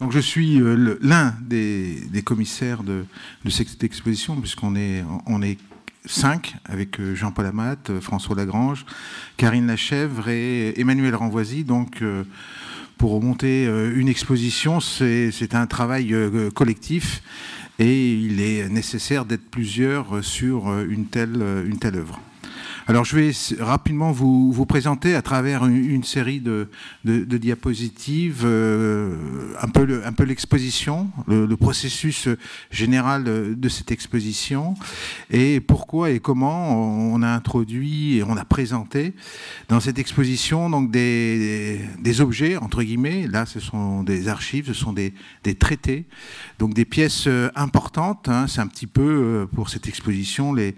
Donc je suis l'un des, commissaires de, cette exposition, puisqu'on est, cinq, avec Jean-Paul Amat, François Lagrange, Karine Lachèvre et Emmanuel Renvoisy. Donc pour remonter une exposition, c'est un travail collectif et il est nécessaire d'être plusieurs sur une telle, une telle œuvre. Alors je vais rapidement vous, vous présenter à travers une, série de, de, diapositives euh, un peu l'exposition, le, processus général de cette exposition et pourquoi et comment on a introduit et on a présenté dans cette exposition donc des, des objets entre guillemets. Là, ce sont des archives, ce sont des, des traités, donc des pièces importantes. Hein. C'est un petit peu euh, pour cette exposition les,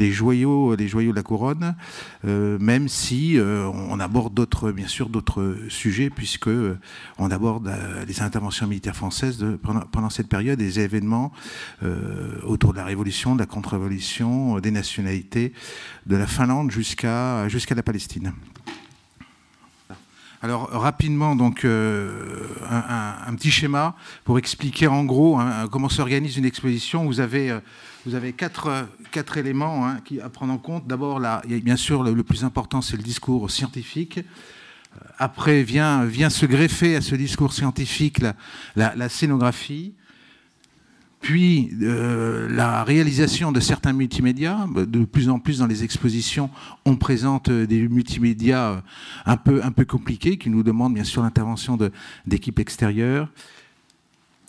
les joyaux, les joyaux de la couronne, euh, même si euh, on aborde d'autres, bien sûr, d'autres sujets, puisque euh, on aborde les interventions militaires françaises pendant, cette période, des événements autour de la Révolution, de la contre-révolution, des nationalités, de la Finlande jusqu'à jusqu'à la Palestine. Alors rapidement, donc un, petit schéma pour expliquer en gros hein, comment s'organise une exposition. Vous avez vous avez quatre, quatre éléments hein, à prendre en compte. D'abord, bien sûr, le, plus important, c'est le discours scientifique. Euh, après vient, vient se greffer à ce discours scientifique la, la, scénographie, puis euh, la réalisation de certains multimédias. De plus en plus dans les expositions, on présente des multimédias un peu, un peu compliqués qui nous demandent bien sûr l'intervention d'équipes extérieures.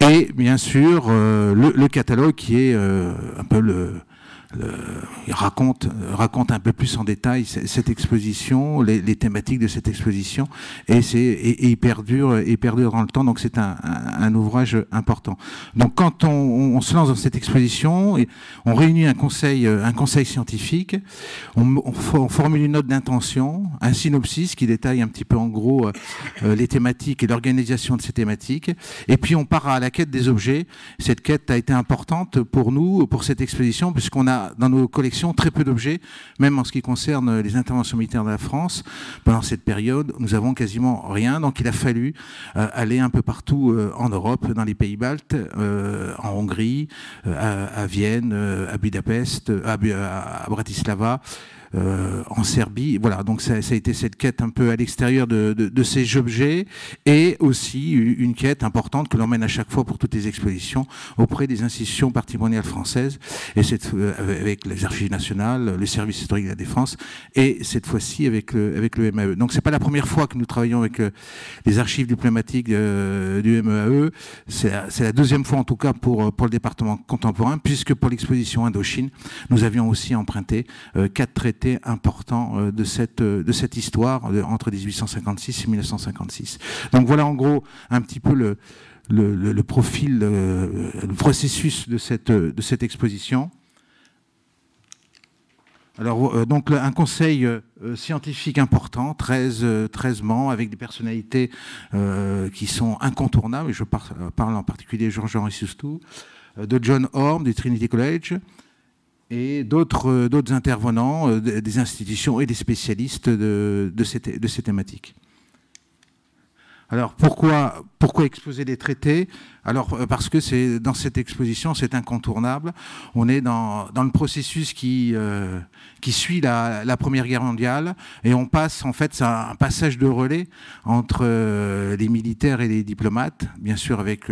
Et bien sûr, euh, le, catalogue qui est euh, un peu le, il raconte, raconte un peu plus en détail cette exposition, les, thématiques de cette exposition, et, c'est, et, il, perdure, et perdure dans le temps, donc c'est un, un, ouvrage important. Donc quand on, on, se lance dans cette exposition, on réunit un conseil, un conseil scientifique, on, on formule une note d'intention, un synopsis qui détaille un petit peu en gros euh, les thématiques et l'organisation de ces thématiques, et puis on part à la quête des objets. Cette quête a été importante pour nous, pour cette exposition, puisqu'on a dans nos collections très peu d'objets, même en ce qui concerne les interventions militaires de la France. Pendant cette période, nous avons quasiment rien, donc il a fallu euh, aller un peu partout euh, en Europe, dans les pays baltes, euh, en Hongrie, à, Vienne, à Budapest, à, à Bratislava. Euh, en Serbie. Voilà, donc ça, ça, a été cette quête un peu à l'extérieur de, de, de, ces objets et aussi une quête importante que l'on mène à chaque fois pour toutes les expositions auprès des institutions patrimoniales françaises et cette, euh, avec les archives nationales, le service historique de la défense et cette fois-ci avec le, avec le MAE. Donc c'est pas la première fois que nous travaillons avec euh, les archives diplomatiques du MAE, c'est la, la, deuxième fois en tout cas pour, pour le département contemporain puisque pour l'exposition Indochine, nous avions aussi emprunté quatre traités important euh, de cette, euh, de cette histoire entre 1856 et 1956. Donc voilà en gros un petit peu le, le, profil, euh, le processus de cette, exposition. Alors, donc, un conseil scientifique important, 13, 13 membres, avec des personnalités qui sont incontournables, je parle en particulier de Jean-Jean Rissustou, de John Horn du Trinity College, et d'autres euh, intervenants euh, des institutions et des spécialistes de, de, ces, de ces thématiques. Alors pourquoi, pourquoi exposer des traités? Alors euh, parce que c'est dans cette exposition, c'est incontournable. On est dans, dans le processus qui, euh, qui suit la, la, Première Guerre mondiale et on passe en fait, c'est un passage de relais entre euh, les militaires et les diplomates, bien sûr avec,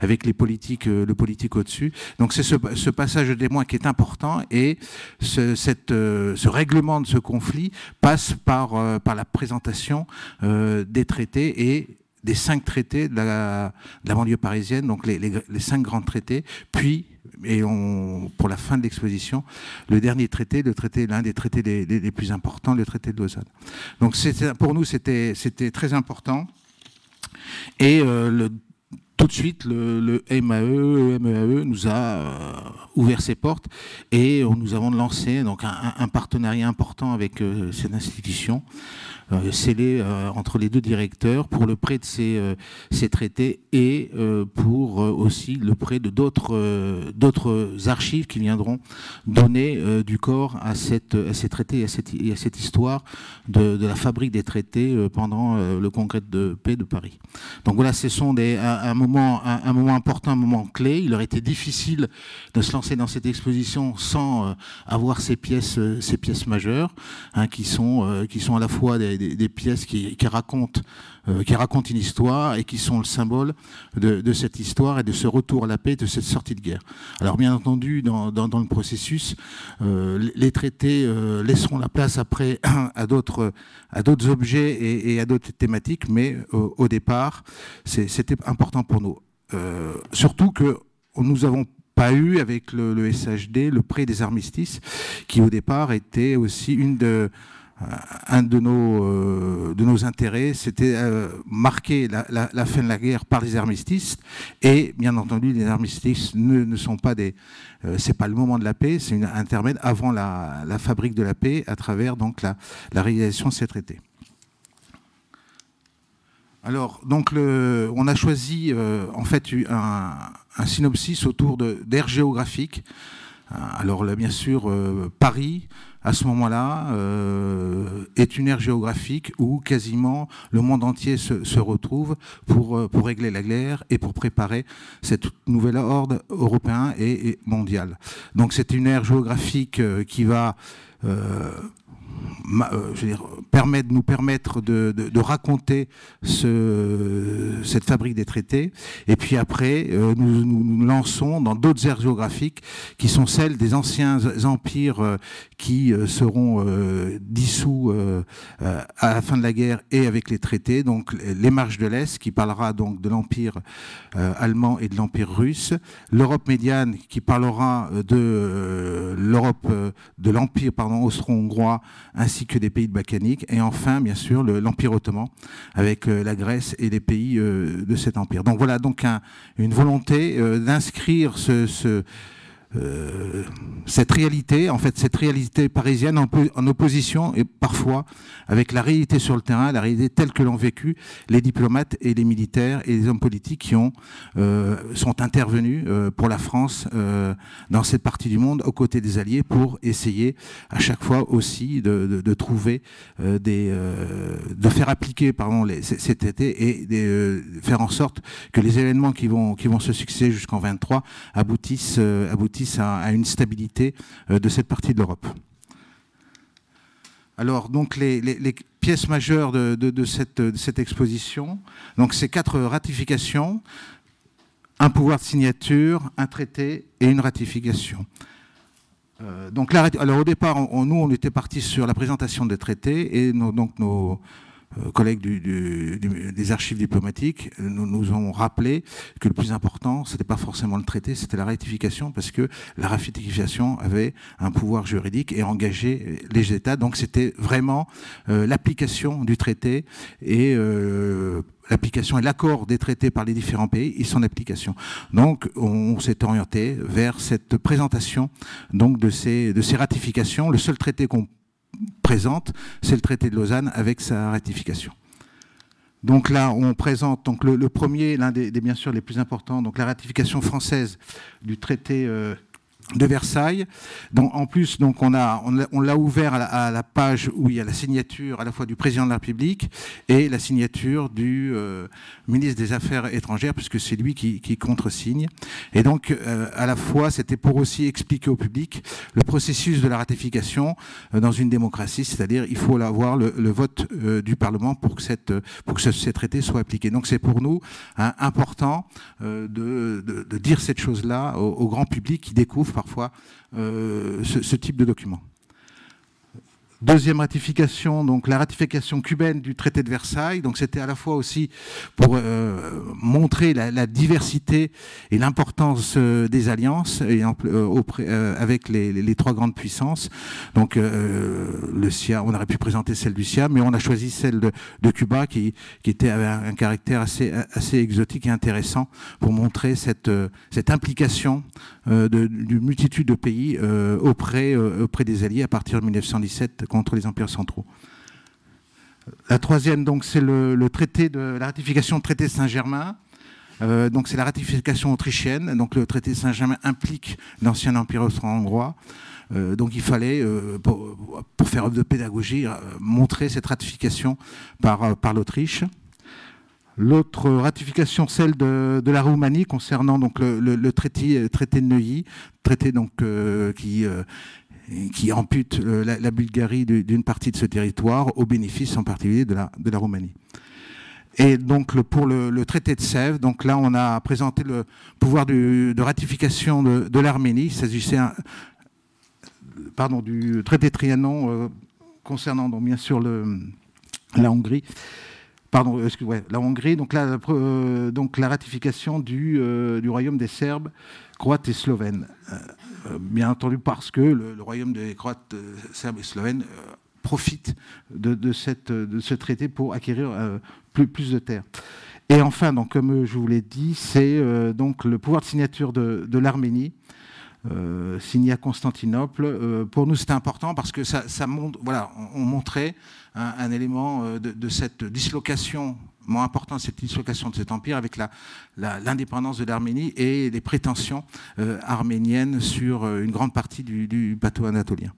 avec les politiques, le politique au-dessus. Donc c'est ce, ce, passage de témoin qui est important et ce, cette, ce règlement de ce conflit passe par, par la présentation des traités et des cinq traités de la, banlieue parisienne, donc les, cinq grands traités, puis, et on, pour la fin de l'exposition, le dernier traité, le traité, l'un des traités les, plus importants, le traité de Lausanne. Donc pour nous, c'était très important. Et euh, le, tout de suite, le, MAE, le MEAE nous a euh, ouvert ses portes et nous avons lancé donc un, partenariat important avec euh, cette institution scellé entre les deux directeurs pour le prêt de ces, traités et pour aussi le prêt de d'autres archives qui viendront donner du corps à, cette, à ces traités et à cette, à cette histoire de, la fabrique des traités pendant le congrès de paix de Paris. Donc voilà, ce sont des, un, moment, un, moment important, un moment clé. Il aurait été difficile de se lancer dans cette exposition sans avoir ces pièces, ces pièces majeures, hein, qui, sont, qui sont à la fois des, pièces qui, racontent euh, qui racontent une histoire et qui sont le symbole de, cette histoire et de ce retour à la paix, de cette sortie de guerre. Alors bien entendu, dans, le processus, euh, les traités euh, laisseront la place après à d'autres à d'autres objets et, et à d'autres thématiques, mais au départ, c'était important pour nous. Surtout que nous avons pas eu avec le, SHD le prêt des armistices, qui au départ était aussi euh, un de nos, euh, de nos intérêts, c'était euh, marquer la, fin de la guerre par les armistices. Et bien entendu, les armistices ne, sont pas des. Euh, c'est pas le moment de la paix, c'est une intermède avant la, fabrique de la paix à travers la réalisation de ces traités. Alors, donc, on a choisi euh, en fait un, synopsis autour d'aires géographiques. Alors là, bien sûr, euh, Paris, à ce moment-là, euh, est une ère géographique où quasiment le monde entier se, retrouve pour, euh, régler la guerre et pour préparer cette nouvelle ordre européen et, et mondial. Donc c'est une ère géographique euh, qui va euh, euh, je veux dire, permet de nous permettre de, de, raconter ce, cette fabrique des traités. Et puis après, euh, nous, nous lançons dans d'autres aires géographiques qui sont celles des anciens empires euh, qui euh, seront euh, dissous euh, à la fin de la guerre et avec les traités. Donc les marches de l'Est qui parlera donc de l'empire allemand et de l'empire russe. L'Europe médiane qui parlera de l'Europe de l'empire pardon austro-hongrois ainsi que des pays de Balkanique, et enfin, bien sûr, l'Empire ottoman, avec euh, la Grèce et les pays euh, de cet empire. Donc voilà donc un, une volonté euh, d'inscrire ce euh, cette réalité, en fait, cette réalité parisienne en, opposition et parfois avec la réalité sur le terrain, la réalité telle que l'ont vécu les diplomates et les militaires et les hommes politiques qui ont euh, sont intervenus euh, pour la France euh, dans cette partie du monde aux côtés des Alliés pour essayer à chaque fois aussi de, de, de trouver euh, des, de faire appliquer pardon les, ces traités et de faire en sorte que les événements qui vont qui vont se succéder jusqu'en 23 aboutissent aboutissent à, une stabilité euh, de cette partie de l'Europe. Alors, donc, les, pièces majeures de, cette, exposition, donc ces quatre ratifications, un pouvoir de signature, un traité et une ratification. Euh, donc, alors au départ, nous, on était parti sur la présentation des traités et donc nos, collègues du, du, du, des archives diplomatiques nous, nous ont rappelé que le plus important, ce n'était pas forcément le traité, c'était la ratification, parce que la ratification avait un pouvoir juridique et engageait les États. Donc c'était vraiment euh, l'application du traité et euh, l'application et l'accord des traités par les différents pays et son application. Donc, on, s'est orienté vers cette présentation donc de ces, de ces ratifications. Le seul traité qu'on présente, c'est le traité de Lausanne avec sa ratification. Donc là, on présente donc le, premier, l'un des, des, bien sûr les plus importants, donc la ratification française du traité euh, de Versailles. En plus, donc on a on l'a ouvert à la, la, page où il y a la signature à la fois du président de la République et la signature du euh, ministre des Affaires étrangères, puisque c'est lui qui, qui contresigne. Et donc, euh, à la fois, c'était pour aussi expliquer au public le processus de la ratification euh, dans une démocratie, c'est-à-dire il faut avoir le, vote du Parlement pour que cette pour que ce, ces traités soient appliqués. Donc, c'est pour nous hein, important de, de, dire cette chose-là au grand public qui découvre parfois euh, ce, ce, type de document. Deuxième ratification, donc la ratification cubaine du traité de Versailles. Donc c'était à la fois aussi pour euh, montrer la, diversité et l'importance euh, des alliances euh, avec les, trois grandes puissances. Donc le SIA, on aurait pu présenter celle du SIA, mais on a choisi celle de, Cuba qui, était un, caractère assez, exotique et intéressant pour montrer cette, implication d'une multitude de pays auprès des alliés à partir de 1917 contre les empires centraux. La troisième, donc, c'est le, traité de la ratification du traité de Saint-Germain. Euh, donc, c'est la ratification autrichienne. Donc, le traité de Saint-Germain implique l'ancien empire austro-hongrois. Euh, donc, il fallait, pour, faire œuvre de pédagogie, montrer cette ratification par, par l'Autriche. L'autre ratification, celle de, la Roumanie concernant donc le, traité, traité de Neuilly, traité donc qui qui ampute euh, la, Bulgarie d'une partie de ce territoire au bénéfice en particulier de la, Roumanie. Et donc pour le, traité de Sèvres, donc là on a présenté le pouvoir de ratification de, l'Arménie. Il s'agissait pardon, du traité Trianon euh, concernant bien sûr la Hongrie. Pardon, ouais, la Hongrie, donc la, euh, ratification du, du royaume des Serbes, Croates et Slovènes. Euh, bien entendu parce que le, royaume des Croates, euh, Serbes et Slovènes euh, profite de, ce traité pour acquérir plus, de terres. Et enfin, comme je vous l'ai dit, c'est donc le pouvoir de signature de, l'Arménie, signé à Constantinople. pour nous, c'était important parce que ça, montre, voilà, on, montrait un, élément de, de, cette dislocation moins important cette dislocation de cet empire avec l'indépendance de l'Arménie et les prétentions euh, arméniennes sur euh, une grande partie du bateau anatolien.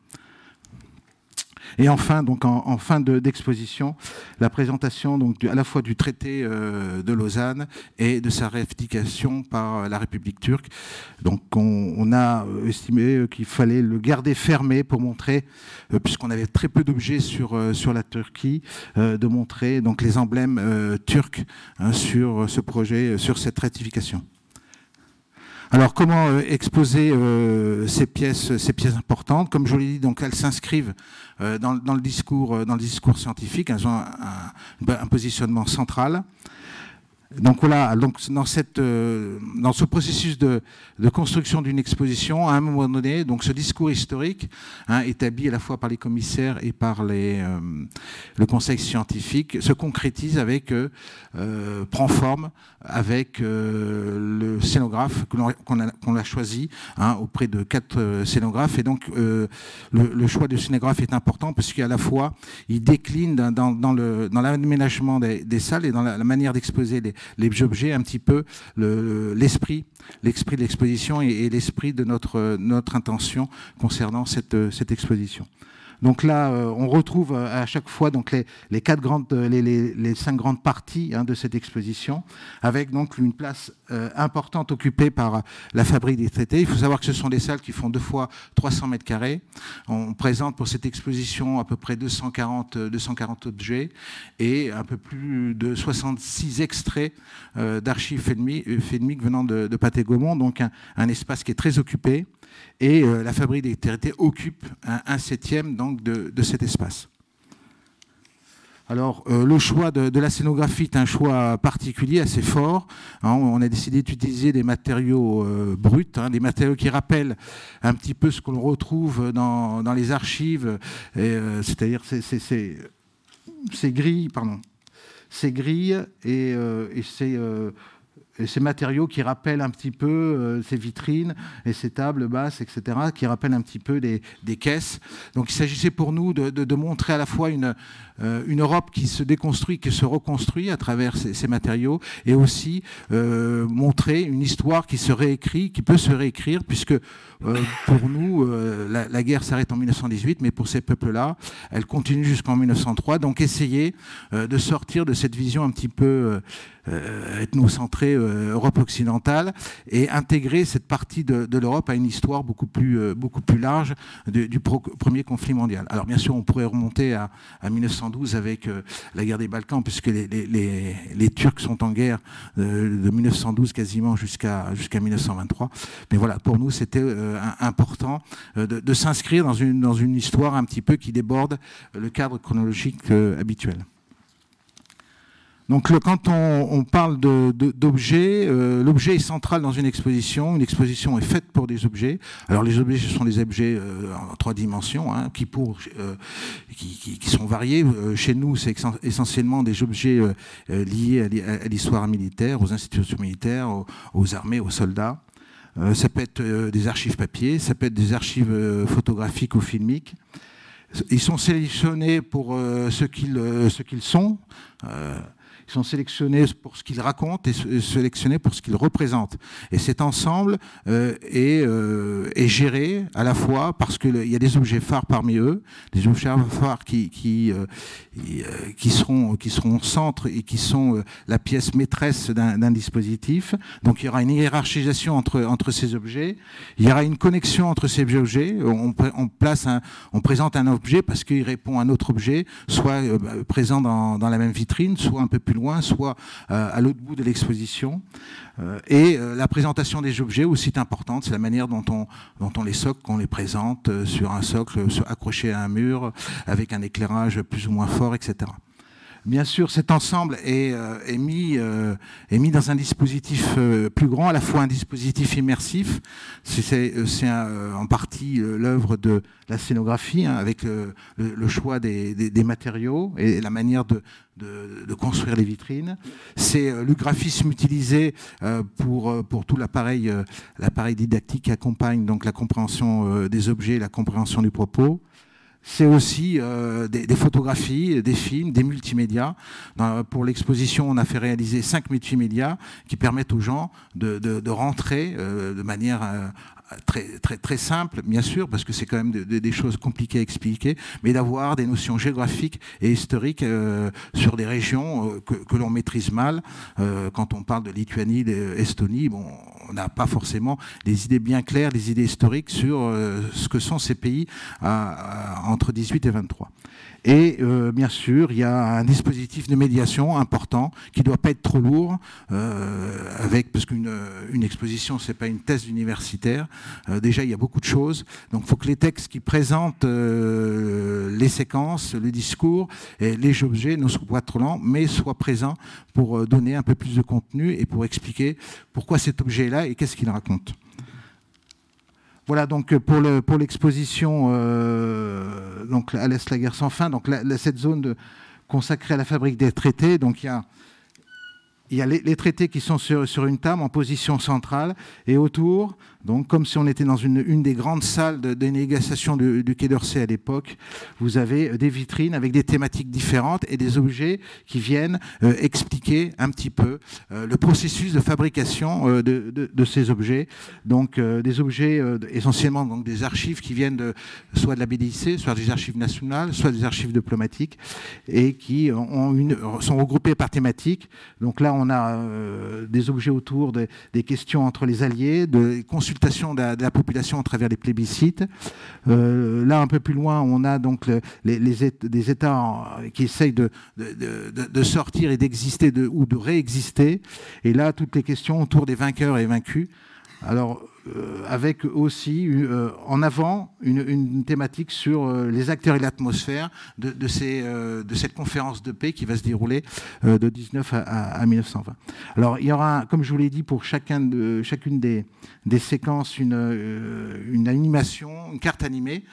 Et enfin, donc en, fin d'exposition, la présentation donc, à la fois du traité euh, de Lausanne et de sa ratification par la République turque. Donc on, a estimé qu'il fallait le garder fermé pour montrer, euh, puisqu'on avait très peu d'objets sur, euh, sur la Turquie, de montrer donc, les emblèmes turcs hein, sur ce projet, sur cette ratification. Alors comment euh, exposer euh, ces pièces, ces pièces importantes? Comme je l'ai dit, donc elles s'inscrivent euh, dans, le discours, dans le discours scientifique. Elles ont un positionnement central. Donc voilà, donc dans, cette, euh, dans ce processus de, construction d'une exposition, à un moment donné, donc ce discours historique, hein, établi à la fois par les commissaires et par les, euh, le conseil scientifique, se concrétise avec, euh, prend forme avec le scénographe qu'on a, choisi hein, auprès de quatre scénographes. Et donc le, choix du scénographe est important parce qu'à la fois il décline dans, dans l'aménagement des, des, salles et dans la manière d'exposer les, les objets, un petit peu l'esprit, l'esprit de l'exposition et, l'esprit de notre, notre intention concernant cette, cette exposition. Donc là, euh, on retrouve euh, à chaque fois donc les, quatre grandes, euh, les, cinq grandes parties hein, de cette exposition, avec donc une place importante occupée par la fabrique des traités. Il faut savoir que ce sont des salles qui font deux fois 300 mètres carrés. On présente pour cette exposition à peu près 240, 240 objets et un peu plus de 66 extraits d'archives filmiques venant de, de Pathé Gaumont, donc un espace qui est très occupé et euh, la fabrique des traités occupe un, septième donc, de, cet espace. Alors, euh, le choix de, la scénographie est un choix particulier, assez fort. Hein. on a décidé d'utiliser des matériaux euh, bruts, hein, des matériaux qui rappellent un petit peu ce qu'on retrouve dans, les archives, c'est-à-dire ces grilles, pardon, ces grilles et, et ces ces matériaux qui rappellent un petit peu euh, ces vitrines et ces tables basses, etc., qui rappellent un petit peu des, caisses. Donc il s'agissait pour nous de, montrer à la fois une, euh, une Europe qui se déconstruit, qui se reconstruit à travers ces, matériaux, et aussi euh, montrer une histoire qui se réécrit, qui peut se réécrire, puisque pour nous, la, la, guerre s'arrête en 1918, mais pour ces peuples-là, elle continue jusqu'en 1903. Donc essayer de sortir de cette vision un petit peu euh, ethnocentrée euh, Europe occidentale et intégrer cette partie de, l'Europe à une histoire beaucoup plus, euh, beaucoup plus large du premier conflit mondial. Alors bien sûr, on pourrait remonter à, 1912 avec la guerre des Balkans, puisque les, les, Turcs sont en guerre de 1912 quasiment jusqu'à jusqu'à 1923. Mais voilà, pour nous, c'était important de, s'inscrire dans une, dans une histoire un petit peu qui déborde le cadre chronologique habituel. Donc quand on, parle d'objets, euh, l'objet est central dans une exposition. Une exposition est faite pour des objets. Alors les objets, ce sont des objets euh, en trois dimensions, hein, qui, pour, euh, qui, sont variés. Chez nous, c'est essentiellement des objets liés à l'histoire militaire, aux institutions militaires, aux, armées, aux soldats. ça peut être des archives papier, ça peut être des archives photographiques ou filmiques. ils sont sélectionnés pour ce qu'ils sont. Ils sont sélectionnés pour ce qu'ils racontent et sélectionnés pour ce qu'ils représentent. Et cet ensemble euh, euh, est, géré à la fois parce qu'il y a des objets phares parmi eux, des objets phares qui, qui, euh, qui, seront, qui seront au centre et qui sont la pièce maîtresse d'un dispositif. Donc il y aura une hiérarchisation entre, entre ces objets. Il y aura une connexion entre ces objets. On, on place un, on présente un objet parce qu'il répond à un autre objet, soit présent dans, dans la même vitrine, soit un peu plus loin, soit euh, à l'autre bout de l'exposition. Euh, et euh, la présentation des objets aussi est importante, c'est la manière dont on, dont on les socle, qu'on les présente sur un socle accroché à un mur, avec un éclairage plus ou moins fort, etc. Bien sûr, cet ensemble est, mis, est mis dans un dispositif plus grand, à la fois un dispositif immersif, c'est en partie l'œuvre de la scénographie, hein, avec le, choix des, matériaux et la manière de, construire les vitrines. C'est euh, le graphisme utilisé euh, pour, euh, tout l'appareil didactique qui accompagne donc la compréhension des objets, la compréhension du propos. C'est aussi des, photographies, des films, des multimédias. pour l'exposition, on a fait réaliser cinq multimédias qui permettent aux gens de, de rentrer de manière très, très, très simple, bien sûr, parce que c'est quand même des choses compliquées à expliquer, mais d'avoir des notions géographiques et historiques euh, sur des régions euh, que, l'on maîtrise mal. Euh, quand on parle de Lituanie, d'Estonie, bon, on n'a pas forcément des idées bien claires, des idées historiques sur ce que sont ces pays entre 18 et 23. Et euh, bien sûr, il y a un dispositif de médiation important qui ne doit pas être trop lourd, euh, avec, parce qu'une une exposition, ce n'est pas une thèse universitaire. Euh, déjà, il y a beaucoup de choses. Donc, il faut que les textes qui présentent les séquences, le discours et les objets ne soient pas trop lents, mais soient présents pour donner un peu plus de contenu et pour expliquer pourquoi cet objet-là et qu'est-ce qu'il raconte. Voilà donc euh, pour, le, pour l'exposition euh, donc à l'Est la guerre sans fin, donc cette zone consacrée à la fabrique des traités, donc il y a il y a les, traités qui sont sur, une table en position centrale et autour, donc comme si on était dans une, des grandes salles de, de négociation du, Quai d'Orsay à l'époque, vous avez euh, des vitrines avec des thématiques différentes et des objets qui viennent euh, expliquer un petit peu euh, le processus de fabrication de, ces objets. Donc des objets essentiellement donc des archives qui viennent soit de la BDIC, soit des archives nationales, soit des archives diplomatiques et qui sont regroupés par thématiques. Donc là, a euh, des objets autour des questions entre les alliés, de consultation de la, population à travers les plébiscites. Euh, là, un peu plus loin, on a donc les, des États qui essayent de, de, sortir et d'exister ou de réexister. Et là, toutes les questions autour des vainqueurs et vaincus. Alors, euh, avec aussi euh, en avant une, thématique sur euh, les acteurs et l'atmosphère de, cette conférence de paix qui va se dérouler de 19 à, 1920. Alors il y aura, comme je vous l'ai dit, pour chacun de, chacune des, séquences une animation, une carte animée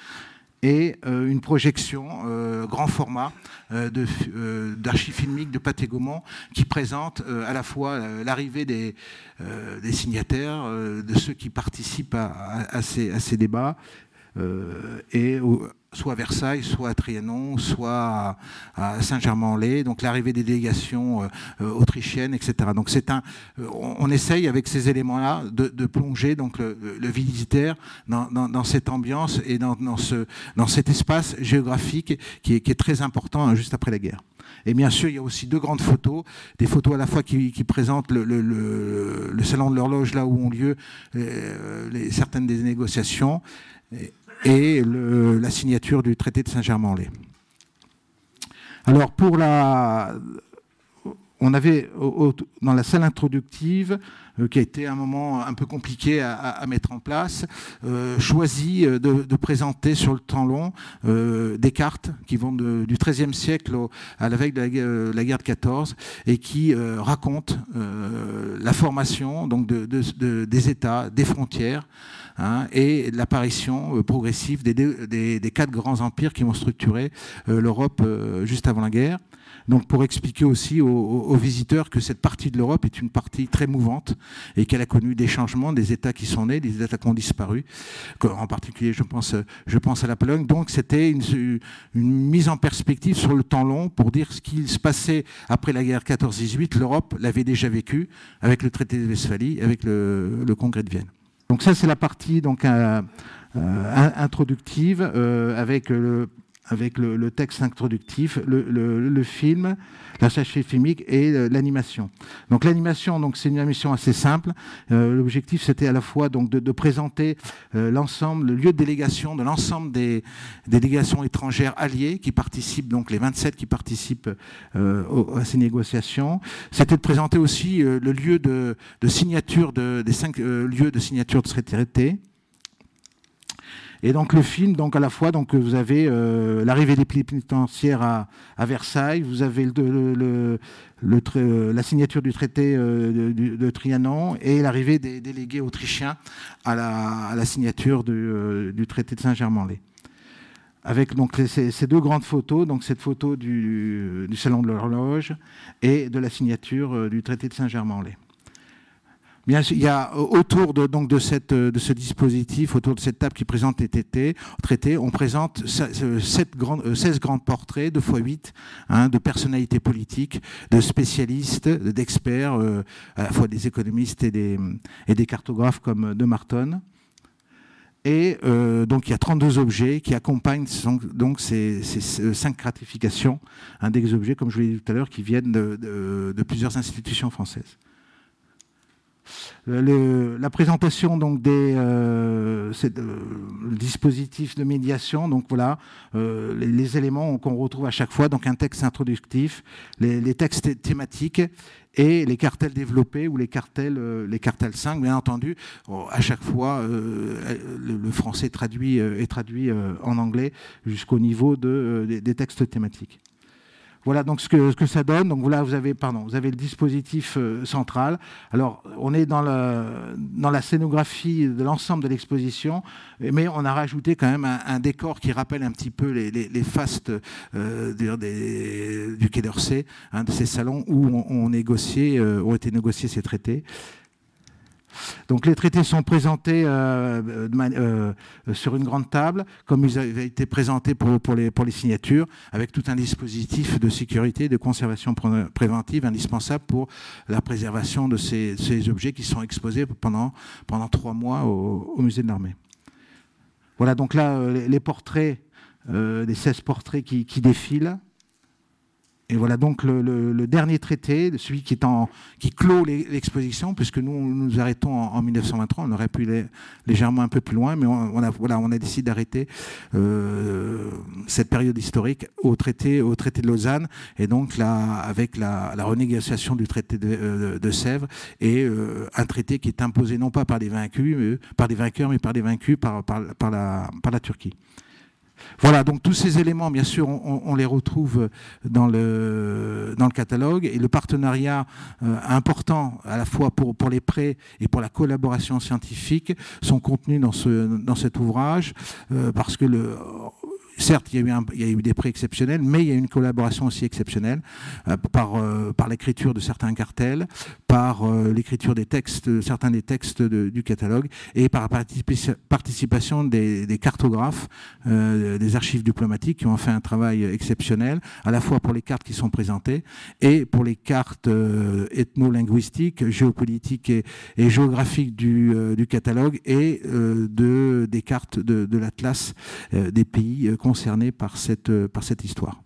et euh, une projection euh, grand format euh, d'archives filmiques de Pathé Gaumont qui présente à la fois l'arrivée des, signataires, de ceux qui participent à, à, ces, à ces, débats, et soit à Versailles, soit à Trianon, soit à, Saint-Germain-en-Laye, donc l'arrivée des délégations euh, euh, autrichiennes, etc. Donc c'est un, euh, on, essaye avec ces éléments-là de, plonger donc le, visitaire dans, cette ambiance et dans, ce, dans cet espace géographique qui est, très important hein, juste après la guerre. Et bien sûr, il y a aussi deux grandes photos, des photos à la fois qui, présentent le, salon de l'horloge là où ont lieu certaines des négociations la signature du traité de Saint-Germain-en-Laye. Alors pour la, on avait dans la salle introductive, qui a été un moment un peu compliqué à, mettre en place, euh, choisi euh, de, présenter sur le temps long des cartes qui vont du XIIIe siècle à la veille de la, guerre de 14 et qui racontent la formation donc des États, des frontières. Hein, et l'apparition progressive des, quatre grands empires qui vont structurer l'Europe juste avant la guerre. Donc pour expliquer aussi aux, visiteurs que cette partie de l'Europe est une partie très mouvante, et qu'elle a connu des changements, des États qui sont nés, des États qui ont disparu. En particulier, je pense, je pense à la Pologne. Donc c'était une, mise en perspective sur le temps long pour dire ce qu'il se passait après la guerre 14-18. L'Europe l'avait déjà vécu avec le traité de Westphalie, avec le, le congrès de Vienne. Donc ça, c'est la partie donc, euh, euh, introductive euh, avec le avec le, texte introductif, le, film, la sachet filmique et euh, l'animation. Donc l'animation, donc c'est une animation assez simple. Euh, l'objectif, c'était à la fois donc de, présenter euh, l'ensemble, le lieu de délégation de l'ensemble des, délégations étrangères alliées qui participent, donc les 27 qui participent à ces négociations. C'était de présenter aussi le lieu de, signature des cinq lieux de signature de ce traité et donc le film, donc à la fois, donc vous avez euh, l'arrivée des pénitentiaires à, Versailles, vous avez euh, la signature du traité euh, de, Trianon et l'arrivée des délégués autrichiens à la, signature du, traité de Saint-Germain-en-Laye. Avec donc ces, ces, deux grandes photos, donc cette photo du, du salon de l'horloge et de la signature du traité de Saint-Germain-en-Laye. Bien, il y a autour de, donc cette, de ce dispositif, autour de cette table qui présente les traités, on présente 7 grandes, 16 grands portraits, 2 fois 8, hein, de personnalités politiques, de spécialistes, d'experts, euh, à la fois des économistes et des, cartographes comme De Marton. Et euh, donc il y a 32 objets qui accompagnent donc ces, ces, cinq gratifications, hein, des objets, comme je vous l'ai dit tout à l'heure, qui viennent de plusieurs institutions françaises la présentation donc des euh, euh, dispositifs de médiation, donc voilà euh, les, éléments qu'on retrouve à chaque fois, donc un texte introductif, les, textes thématiques et les cartels développés ou les cartels, les cartels 5, bien entendu. à chaque fois, le, français est traduit en anglais jusqu'au niveau de, des textes thématiques. Voilà donc ce que, ça donne. Donc là, vous avez, pardon, vous avez le dispositif euh, central. Alors, on est dans, la scénographie de l'ensemble de l'exposition, mais on a rajouté quand même un, décor qui rappelle un petit peu les, fastes euh, du Quai d'Orsay, hein, de ces salons où euh, ont été négociés ces traités. Donc les traités sont présentés euh, euh, sur une grande table, comme ils avaient été présentés pour, les, signatures, avec tout un dispositif de sécurité, de conservation préventive indispensable pour la préservation de ces, objets qui sont exposés pendant, trois mois au, musée de l'armée. Voilà, donc là, euh, les, portraits, les 16 portraits qui défilent. Et voilà donc le, dernier traité, celui qui, clôt l'exposition, puisque nous nous arrêtons en, 1923, on aurait pu aller légèrement un peu plus loin, mais on, a, décidé d'arrêter euh, cette période historique au traité, de Lausanne, et donc avec la, renégociation du traité de, euh, Sèvres, et euh, un traité qui est imposé non pas par des vaincus, par des vainqueurs, mais par des vaincus par la Turquie. Voilà, donc tous ces éléments, bien sûr, on, les retrouve dans le, catalogue. Et le partenariat euh, important à la fois pour, les prêts et pour la collaboration scientifique sont contenus dans cet ouvrage euh, parce que le, certes, il y, a eu des prêts exceptionnels, mais il y a eu une collaboration aussi exceptionnelle euh, par, euh, par l'écriture de certains cartels, par euh, l'écriture des textes, certains des textes du catalogue, et par la participation des, cartographes, des archives diplomatiques qui ont fait un travail exceptionnel, à la fois pour les cartes qui sont présentées et pour les cartes ethno-linguistiques, géopolitiques et, géographiques du, catalogue et de, des cartes de l'atlas des pays concernés par cette, par cette histoire.